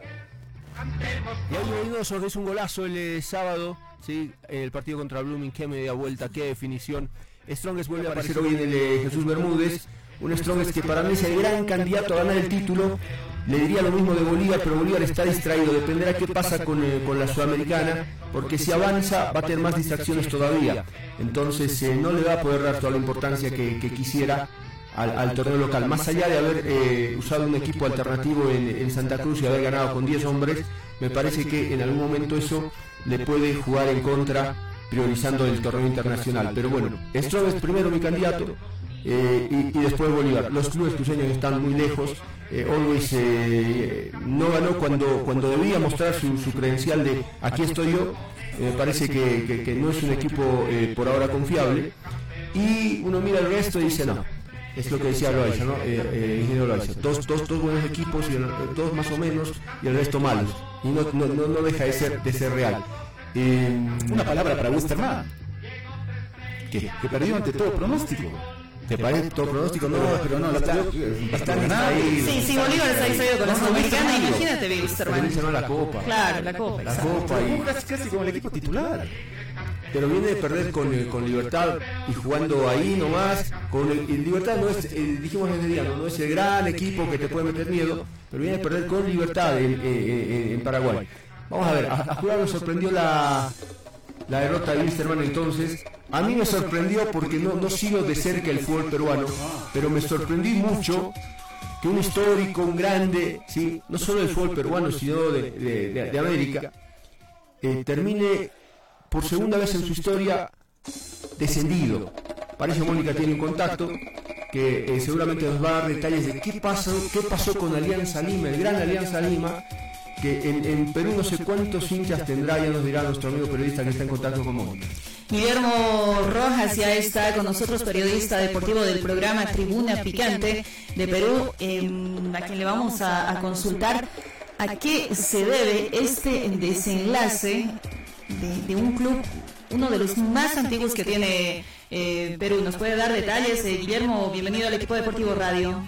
Y ahí Reynoso que es un golazo el eh, sábado, ¿sí? el partido contra Blooming, qué media vuelta, qué definición. Strongest vuelve a aparecer hoy en el eh, Jesús Bermúdez, un Strongest que para mí es el gran candidato a ganar el título. Le diría lo mismo de Bolívar, pero Bolívar está distraído, dependerá qué pasa con, eh, con la Sudamericana, porque si avanza va a tener más distracciones todavía. Entonces eh, no le va a poder dar toda la importancia que, que quisiera al, al torneo local. Más allá de haber eh, usado un equipo alternativo en, en Santa Cruz y haber ganado con 10 hombres, me parece que en algún momento eso le puede jugar en contra priorizando el torneo internacional. Pero bueno, Strobe es primero mi candidato eh, y, y después Bolívar. Los clubes cruceños están muy lejos. Eh, Always eh, no ganó cuando, cuando debía mostrar su, su credencial de aquí estoy yo. Eh, Me parece que, que- que no es un equipo eh, por ahora confiable. Y uno mira el resto y dice no. Es lo que decía Loaiza, ¿no? Eh, eh, ingeniero Loaiza. Dos, dos, dos buenos equipos, y el- dos más o menos, y el resto malos. Y no, no, no, no deja de ser, de ser real. Eh, Una palabra para Westerman, ¿qué? que perdió ante todo pronóstico. ¿Te parece todo pronóstico? No, pero no, está, eh, está distraído. Sí, sí, Bolívar está distraído con la Sudamericana, imagínate, no la copa. Claro, la copa. La copa casi, casi con el equipo titular. Pero viene de perder con, con Libertad y jugando ahí nomás. Con el, el Libertad no es, eh, dijimos ese día, no, es el gran equipo que te puede meter miedo, pero viene de perder con Libertad en, en- en- en Paraguay. Vamos a ver, a, a Jurado sorprendió la, la derrota de Wilstermann entonces. A mí me sorprendió porque no, no sigo de cerca el fútbol peruano, pero me sorprendí mucho que un histórico, un grande, ¿sí? no solo del fútbol peruano, sino de- de América, eh, termine por segunda vez en su historia descendido. Parece que Mónica tiene un contacto que eh, seguramente nos va a dar detalles de qué pasó, qué pasó con Alianza Lima, el gran Alianza Lima, que en, Perú no sé cuántos hinchas tendrá, ya nos dirá nuestro amigo periodista que está en contacto con nosotros. Guillermo Rojas ya está con nosotros, periodista deportivo del programa Tribuna Picante de Perú, a quien le vamos a, consultar a qué se debe este desenlace de, un club, uno de los más antiguos que tiene eh, Perú. ¿Nos puede dar detalles? Eh, Guillermo, bienvenido al equipo deportivo Radio.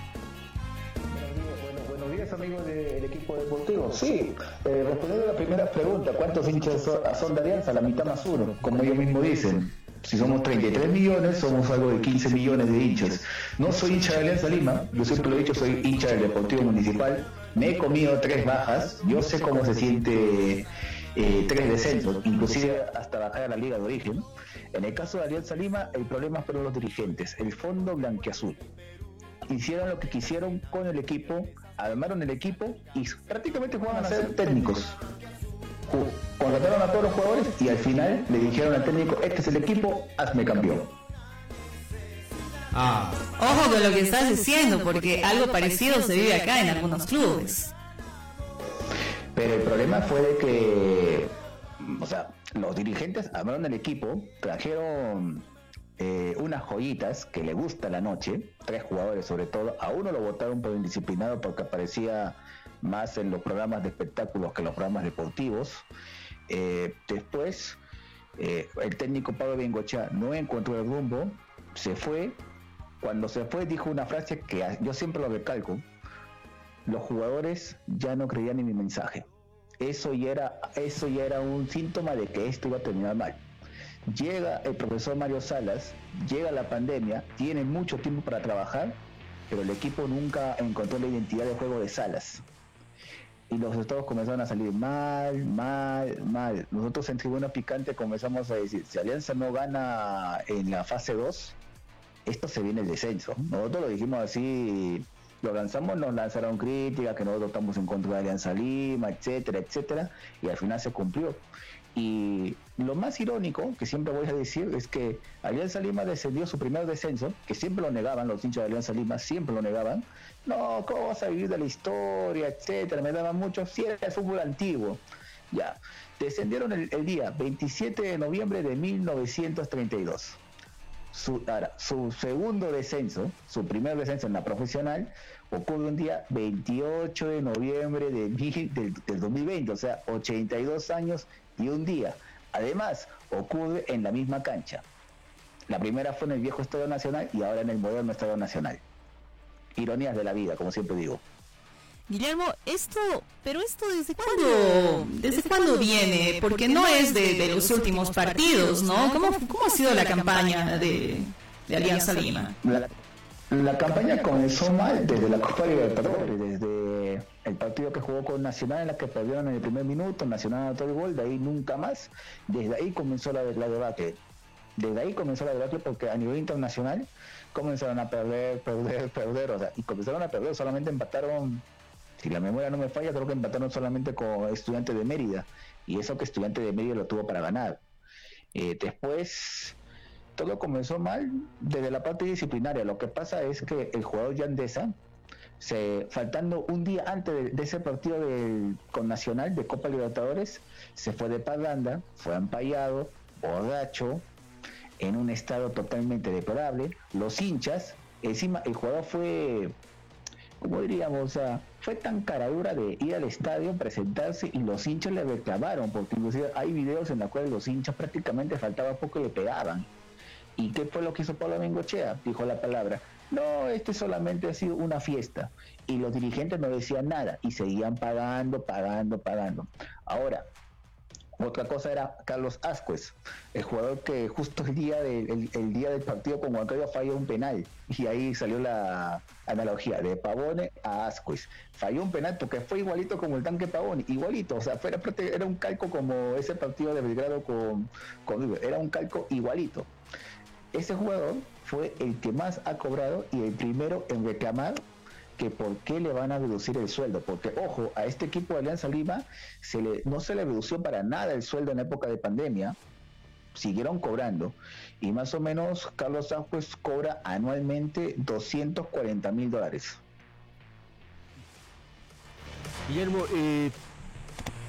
buenos días amigos del equipo deportivo. Sí, eh, respondiendo a la primera pregunta, ¿cuántos hinchas son, de Alianza? La mitad más uno, como ellos mismos dicen. Si somos 33 millones, somos algo de 15 millones de hinchas. No soy hincha de Alianza Lima, yo siempre lo he dicho, soy hincha del Deportivo Municipal. Me he comido tres bajas, yo sé cómo se siente eh, tres descensos, inclusive hasta bajar a la liga de origen. En el caso de Alianza Lima, el problema fueron los dirigentes, el fondo blanqueazul. Hicieron lo que quisieron con el equipo, armaron el equipo y prácticamente jugaban a ser técnicos. Contrataron a todos los jugadores y al final le dijeron al técnico, este es el equipo, hazme campeón. Ah. Ojo con lo que estás diciendo, porque algo parecido se vive acá en algunos clubes. Pero el problema fue de que, o sea, los dirigentes armaron el equipo, trajeron eh, unas joyitas que le gusta la noche, tres jugadores sobre todo, a uno lo votaron por indisciplinado porque aparecía más en los programas de espectáculos que en los programas deportivos. Eh, después, eh, el técnico Pablo Bengocha no encontró el rumbo, se fue. Cuando se fue dijo una frase que yo siempre lo recalco, los jugadores ya no creían en mi mensaje eso ya era, eso ya era un síntoma de que esto iba a terminar mal. Llega el profesor Mario Salas, llega la pandemia, tiene mucho tiempo para trabajar, pero el equipo nunca encontró la identidad de juego de Salas. Y los resultados comenzaron a salir mal, mal, mal. Nosotros en Tribuna Picante comenzamos a decir, si Alianza no gana en la fase 2, esto se viene el descenso. Nosotros lo dijimos así lo lanzamos, nos lanzaron críticas, que nosotros estamos en contra de Alianza Lima, etcétera, etcétera, y al final se cumplió. Y lo más irónico, que siempre voy a decir, es que Alianza Lima descendió su primer descenso, que siempre lo negaban, los hinchas de Alianza Lima siempre lo negaban. No, ¿cómo vas a vivir de la historia, etcétera? Me daban mucho, si era fútbol antiguo. Ya, descendieron el, el día 27 de noviembre de 1932 su, segundo descenso, su primer descenso en la profesional, ocurre un día 28 de noviembre de, del, 2020, o sea, 82 años y un día. Además, ocurre en la misma cancha. La primera fue en el viejo Estadio Nacional y ahora en el moderno Estadio Nacional. Ironías de la vida, como siempre digo. Guillermo, esto, pero esto desde cuándo, desde cuándo viene, porque no es de, los últimos partidos, ¿no? ¿Cómo, cómo ha sido la campaña de, Alianza Lima? La, campaña comenzó mal desde la Copa Libertadores, desde el partido que jugó con Nacional en la que perdieron en el primer minuto, Nacional anotó el gol, de ahí nunca más, desde ahí comenzó la, la debate. Desde ahí comenzó la debate porque a nivel internacional comenzaron a perder, perder, perder, o sea, y comenzaron a perder, solamente empataron si la memoria no me falla, creo que empataron solamente con Estudiante de Mérida, y eso que Estudiante de Mérida lo tuvo para ganar. Eh, después, todo comenzó mal desde la parte disciplinaria. Lo que pasa es que el jugador Yandesa, se, faltando un día antes de, ese partido con Nacional de Copa Libertadores, se fue de parranda, fue ampallado, borracho, en un estado totalmente deplorable. Los hinchas, encima el jugador fue como diríamos, o sea, fue tan caradura de ir al estadio, presentarse y los hinchas le reclamaron, porque inclusive hay videos en los cuales los hinchas prácticamente faltaba poco y le pegaban. ¿Y qué fue lo que hizo Pablo Bengochea? Dijo la palabra, no, este solamente ha sido una fiesta. Y los dirigentes no decían nada y seguían pagando, pagando, pagando. Ahora, otra cosa era Carlos Ascuez, el jugador que justo el día, el, día del partido con Huancayo falló un penal. Y ahí salió la analogía de Pavone a Ascuez. Falló un penal porque fue igualito como el tanque Pavone, igualito. O sea, fue, era un calco como ese partido de Belgrado con, con Era un calco igualito. Ese jugador fue el que más ha cobrado y el primero en reclamar que por qué le van a reducir el sueldo, porque ojo, a este equipo de Alianza Lima se le, no se le redució para nada el sueldo en época de pandemia, siguieron cobrando y más o menos Carlos Ajuez cobra anualmente 240 mil dólares. Guillermo, eh,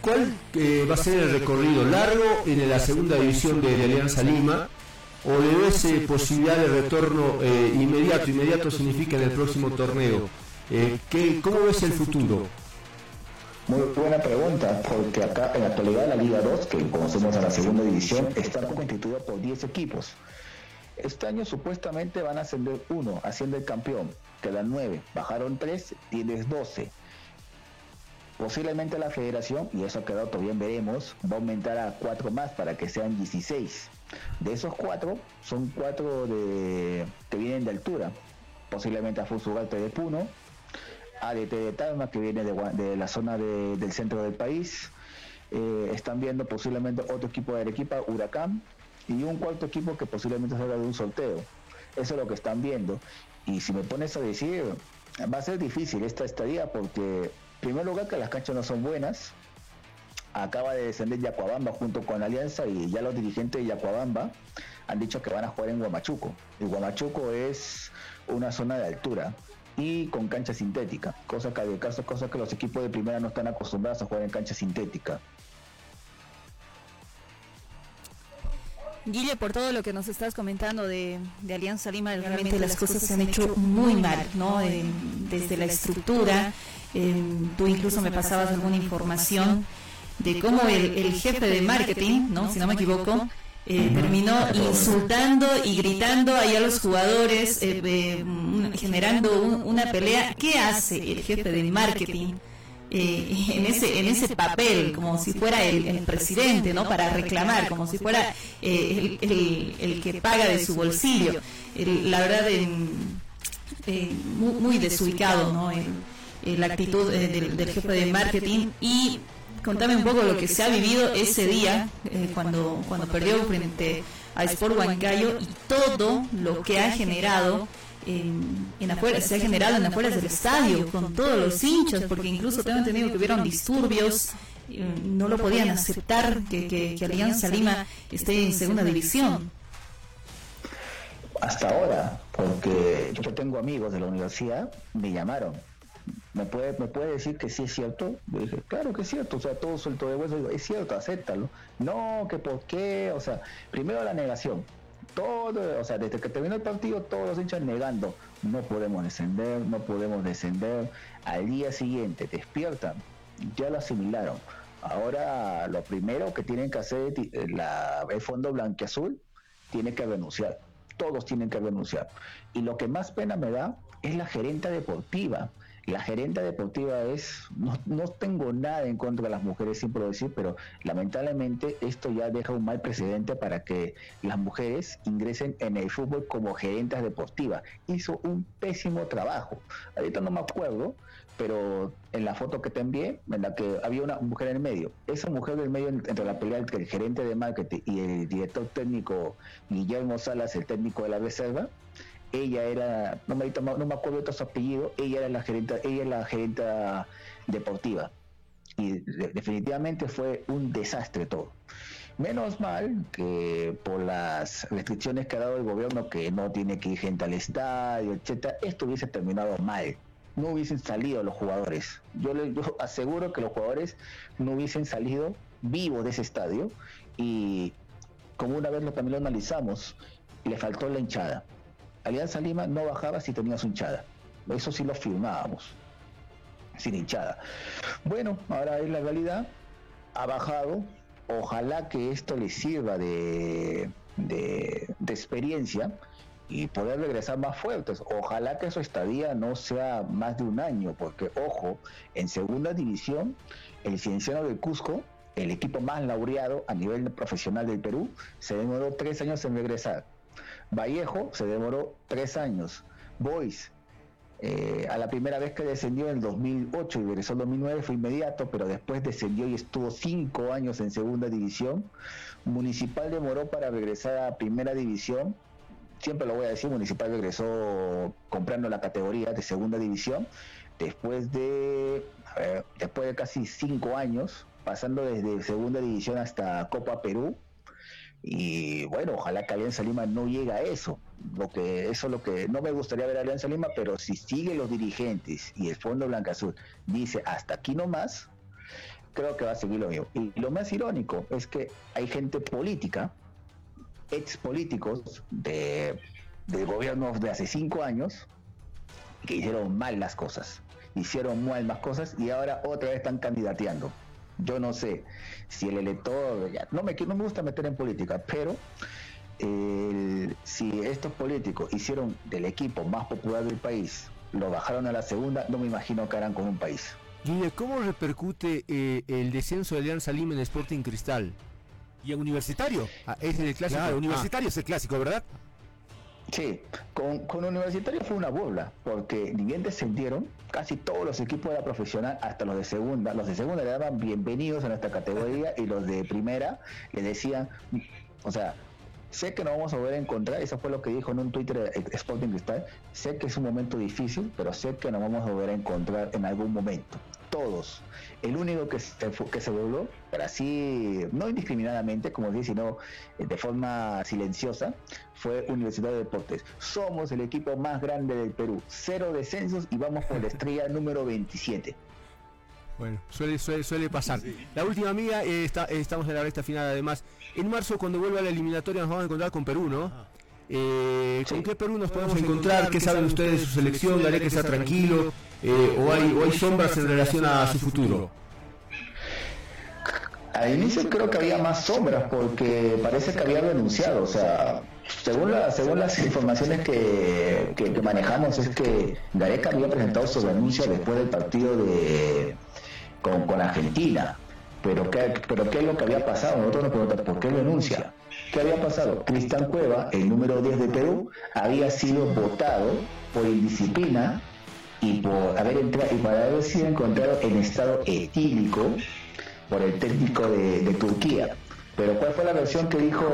¿cuál eh, va a ser el recorrido largo en la segunda división de, de Alianza Lima? ¿O le ves eh, posibilidad de retorno eh, inmediato? Inmediato significa en el próximo torneo. Eh, ¿qué, ¿Cómo ves el futuro? Muy buena pregunta, porque acá en la actualidad la Liga 2, que conocemos a la segunda división, está constituida por 10 equipos. Este año supuestamente van a ascender uno, haciendo el campeón. Quedan 9, bajaron 3, tienes 12. Posiblemente la federación, y eso ha quedado todavía veremos, va a aumentar a 4 más para que sean 16. De esos 4, son 4 de, que vienen de altura. Posiblemente a Fusugalte de Puno, ADT de Talma, que viene de, la zona de- del centro del país. Eh, están viendo posiblemente otro equipo de Arequipa, Huracán, y un cuarto equipo que posiblemente salga de un sorteo. Eso es lo que están viendo. Y si me pones a decir, va a ser difícil esta estadía porque, en primer lugar, que las canchas no son buenas. Acaba de descender Yacuabamba junto con Alianza y ya los dirigentes de Yacuabamba han dicho que van a jugar en Guamachuco. Y Guamachuco es una zona de altura y con cancha sintética, cosa que, cosa, cosa que los equipos de primera no están acostumbrados a jugar en cancha sintética. Guille, por todo lo que nos estás comentando de, de Alianza Lima, realmente las cosas se han hecho muy mal, ¿no? Eh, desde la estructura, eh, tú incluso me pasabas alguna información de cómo el, el jefe de marketing, ¿no? Si no me equivoco, eh, terminó insultando y gritando ahí a los jugadores, eh, eh, generando un- una pelea. ¿Qué hace el jefe de marketing? eh, en ese en ese papel como si fuera el, el presidente no para reclamar como si fuera eh, el, el- el que paga de su bolsillo El- la verdad eh, muy, muy desubicado no la actitud del, del jefe de marketing y contame un poco lo que se ha vivido ese día eh, cuando cuando perdió frente a Sport Huancayo y todo lo que ha generado en, en afuera, se ha generado en afueras del estadio con todos los hinchas, porque incluso tengo entendido que hubieron disturbios, eh, no lo podían aceptar que, que, que Alianza Lima esté en segunda división. Hasta ahora, porque yo tengo amigos de la universidad, me llamaron. ¿Me puede, ¿Me puede decir que sí es cierto? Yo dije, claro que es cierto, o sea, todo suelto de hueso, digo, es cierto, acéptalo. No, que por qué, o sea, primero la negación. Todo, o sea, desde que terminó el partido, todos los hinchas negando, no podemos descender, no podemos descender. Al día siguiente despiertan, ya lo asimilaron. Ahora lo primero que tienen que hacer eh, la, el fondo blanquiazul tiene que renunciar. Todos tienen que renunciar. Y lo que más pena me da es la gerente deportiva. La gerente deportiva es, no, no tengo nada en contra de las mujeres, sin decir, pero lamentablemente esto ya deja un mal precedente para que las mujeres ingresen en el fútbol como gerentes deportivas. Hizo un pésimo trabajo. Ahorita no me acuerdo, pero en la foto que te envié, en la que había una mujer en el medio, esa mujer del medio entre la pelea entre el gerente de marketing y el director técnico Guillermo Salas, el técnico de la reserva, ella era, no me, acuerdo de su apellido, ella era la gerente, ella es la gerente deportiva. Y de, definitivamente fue un desastre todo. Menos mal que por las restricciones que ha dado el gobierno, que no tiene que ir gente al estadio, etcétera, esto hubiese terminado mal. No hubiesen salido los jugadores. Yo les yo aseguro que los jugadores no hubiesen salido vivos de ese estadio. Y como una vez lo, también lo analizamos, le faltó la hinchada. Alianza Lima no bajaba si tenía su hinchada. Eso sí lo firmábamos. Sin hinchada. Bueno, ahora es la realidad. Ha bajado. Ojalá que esto le sirva de, de, de experiencia y poder regresar más fuertes. Ojalá que su estadía no sea más de un año, porque ojo, en segunda división, el Cienciano del Cusco, el equipo más laureado a nivel profesional del Perú, se demoró tres años en regresar. Vallejo se demoró tres años. Boys, eh, a la primera vez que descendió en el 2008 y regresó en 2009 fue inmediato, pero después descendió y estuvo cinco años en segunda división. Municipal demoró para regresar a primera división. Siempre lo voy a decir, Municipal regresó comprando la categoría de segunda división después de, después de casi cinco años, pasando desde segunda división hasta Copa Perú Y bueno, ojalá que Alianza Lima no llegue a eso. Lo que, eso es lo que no me gustaría ver a Alianza Lima, pero si sigue los dirigentes y el Fondo Blanca Azul dice hasta aquí nomás, creo que va a seguir lo mismo. Y lo más irónico es que hay gente política, ex políticos de, gobierno de hace cinco años, que hicieron mal las cosas. Hicieron mal las cosas y ahora otra vez están candidateando yo no sé si el elector, no, me, no me gusta meter en política, pero si estos políticos hicieron del equipo más popular del país, lo bajaron a la segunda, no me imagino que harán con un país. Guille, ¿cómo repercute eh, el descenso de Alianza Lima en Sporting Cristal? ¿Y en Universitario? Ah, es el clásico. universitario es el clásico, ¿verdad? Sí, con, con Universitario fue una burla, porque ni bien descendieron, casi todos los equipos de la profesional, hasta los de segunda, los de segunda le daban bienvenidos a nuestra categoría y los de primera le decían, o sea, sé que no vamos a volver a encontrar, eso fue lo que dijo en un Twitter Sporting Cristal, sé que es un momento difícil, pero sé que nos vamos a volver a encontrar en algún momento todos. El único que se, que se volvió, pero así, no indiscriminadamente, como dije, sino eh, de forma silenciosa, fue Universidad de Deportes. Somos el equipo más grande del Perú, cero descensos y vamos por la estrella número 27. Bueno, suele, suele, suele pasar. La última amiga, eh, está, estamos en la recta final además. En marzo, cuando vuelva a la eliminatoria, nos vamos a encontrar con Perú, ¿no? Eh, ¿Con qué Perú nos podemos encontrar? ¿Qué saben ustedes de su selección? ¿Daré que sea tranquilo? Eh, o, hay, ¿O hay sombras en relación a su futuro? Al inicio creo que había más sombras porque parece que había renunciado. O sea, según, la, según las informaciones que, que, manejamos es que Gareca había presentado su renuncia después del partido de con, con Argentina. Pero ¿qué, pero ¿qué es lo que había pasado? Nosotros nos preguntamos, ¿por qué renuncia? ¿Qué había pasado? Cristian Cueva, el número 10 de Perú, había sido votado por indisciplina y por haber entrado y por haber sido encontrado en estado etílico por el técnico de, Turquía. Pero ¿cuál fue la versión que dijo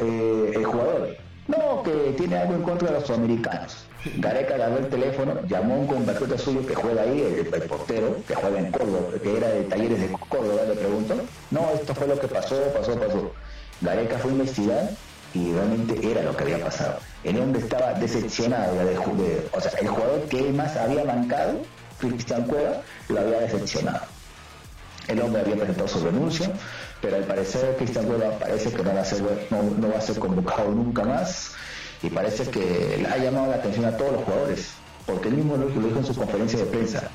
eh, el jugador? No, que tiene algo en contra de los sudamericanos. Gareca agarró el teléfono, llamó a un compatriota suyo que juega ahí, el, portero, que juega en Córdoba, que era de talleres de Córdoba, le preguntó. No, esto fue lo que pasó, pasó, pasó. Gareca fue a investigar y realmente era lo que había pasado. El hombre estaba decepcionado, de, o sea, el jugador que él más había mancado, Cristian Cueva, lo había decepcionado. El hombre había presentado su renuncia, pero al parecer Cristian Cueva parece que no va, a ser, no, va a ser convocado nunca más y parece que ha llamado la atención a todos los jugadores, porque él mismo lo, dijo en su conferencia de prensa.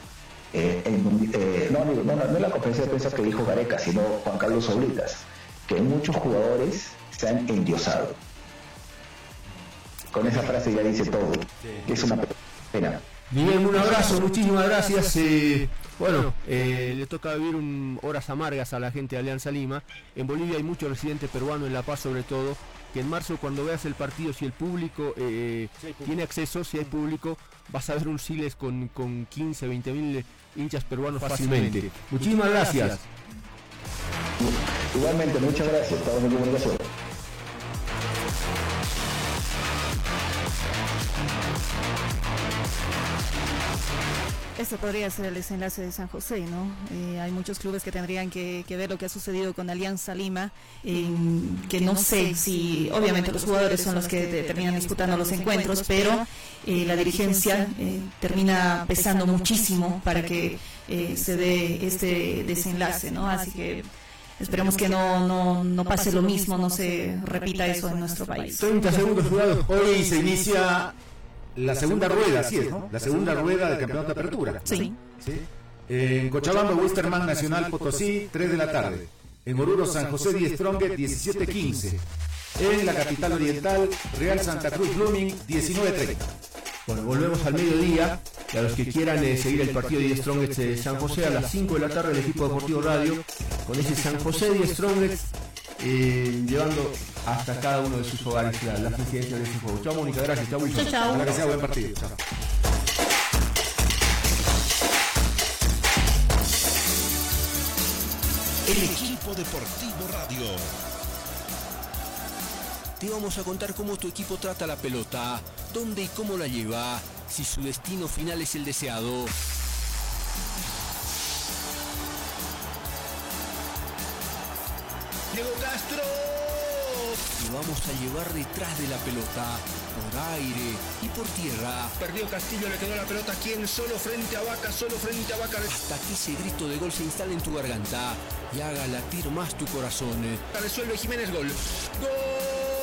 Eh, eh, no, no, no, no, la conferencia de prensa que dijo Gareca, sino Juan Carlos Oblitas que muchos jugadores se han endiosado. Con esa frase ya dice todo. Es una pena. Miguel, un abrazo, muchísimas gracias. Eh, bueno, eh, le toca vivir horas amargas a la gente de Alianza Lima. En Bolivia hay muchos residentes peruanos, en La Paz sobre todo, que en marzo cuando veas el partido, si el público eh, tiene acceso, si hay público, vas a ver un Siles con, con 15, 20 mil hinchas peruanos fácilmente. Muchísimas gracias. Igualmente, muchas gracias. Estamos en comunicación. Este podría ser el desenlace de San José, ¿no? Eh, hay muchos clubes que tendrían que, ver lo que ha sucedido con Alianza Lima, que no sé si, obviamente los jugadores son los que terminan disputando los encuentros, pero eh, la dirigencia eh, termina pesando muchísimo para que se dé este desenlace, ¿no? Así que Esperemos que no, no, no pase lo mismo, no se repita eso en nuestro país. 30 segundos jugados. Hoy se inicia la segunda rueda, así es, ¿no? La segunda rueda del campeonato de apertura. Sí. En Cochabamba, Westerman Nacional Potosí, 3 de la tarde. En Oruro, San José, 10 Strong, 17-15. En la capital oriental, Real Santa Cruz Blooming, 19-30. Bueno, volvemos al mediodía. Y a los que quieran eh, seguir el partido de Strongest de San José a las 5 de la tarde, el equipo deportivo radio con ese San José de Strongest eh, llevando hasta cada uno de sus hogares las la presidencias de su juego. Chao, Mónica, gracias. Chao, Wilson. Chao, chao. que sea buen partido. Chao. El equipo deportivo radio. Te vamos a contar cómo tu equipo trata la pelota, dónde y cómo la lleva, si su destino final es el deseado. Diego Castro vamos a llevar detrás de la pelota, por aire y por tierra. Perdió Castillo, le quedó la pelota quien solo frente a Vaca, solo frente a Vaca. Hasta que ese grito de gol se instale en tu garganta y haga latir más tu corazón. Resuelve Jiménez gol. ¡Gol!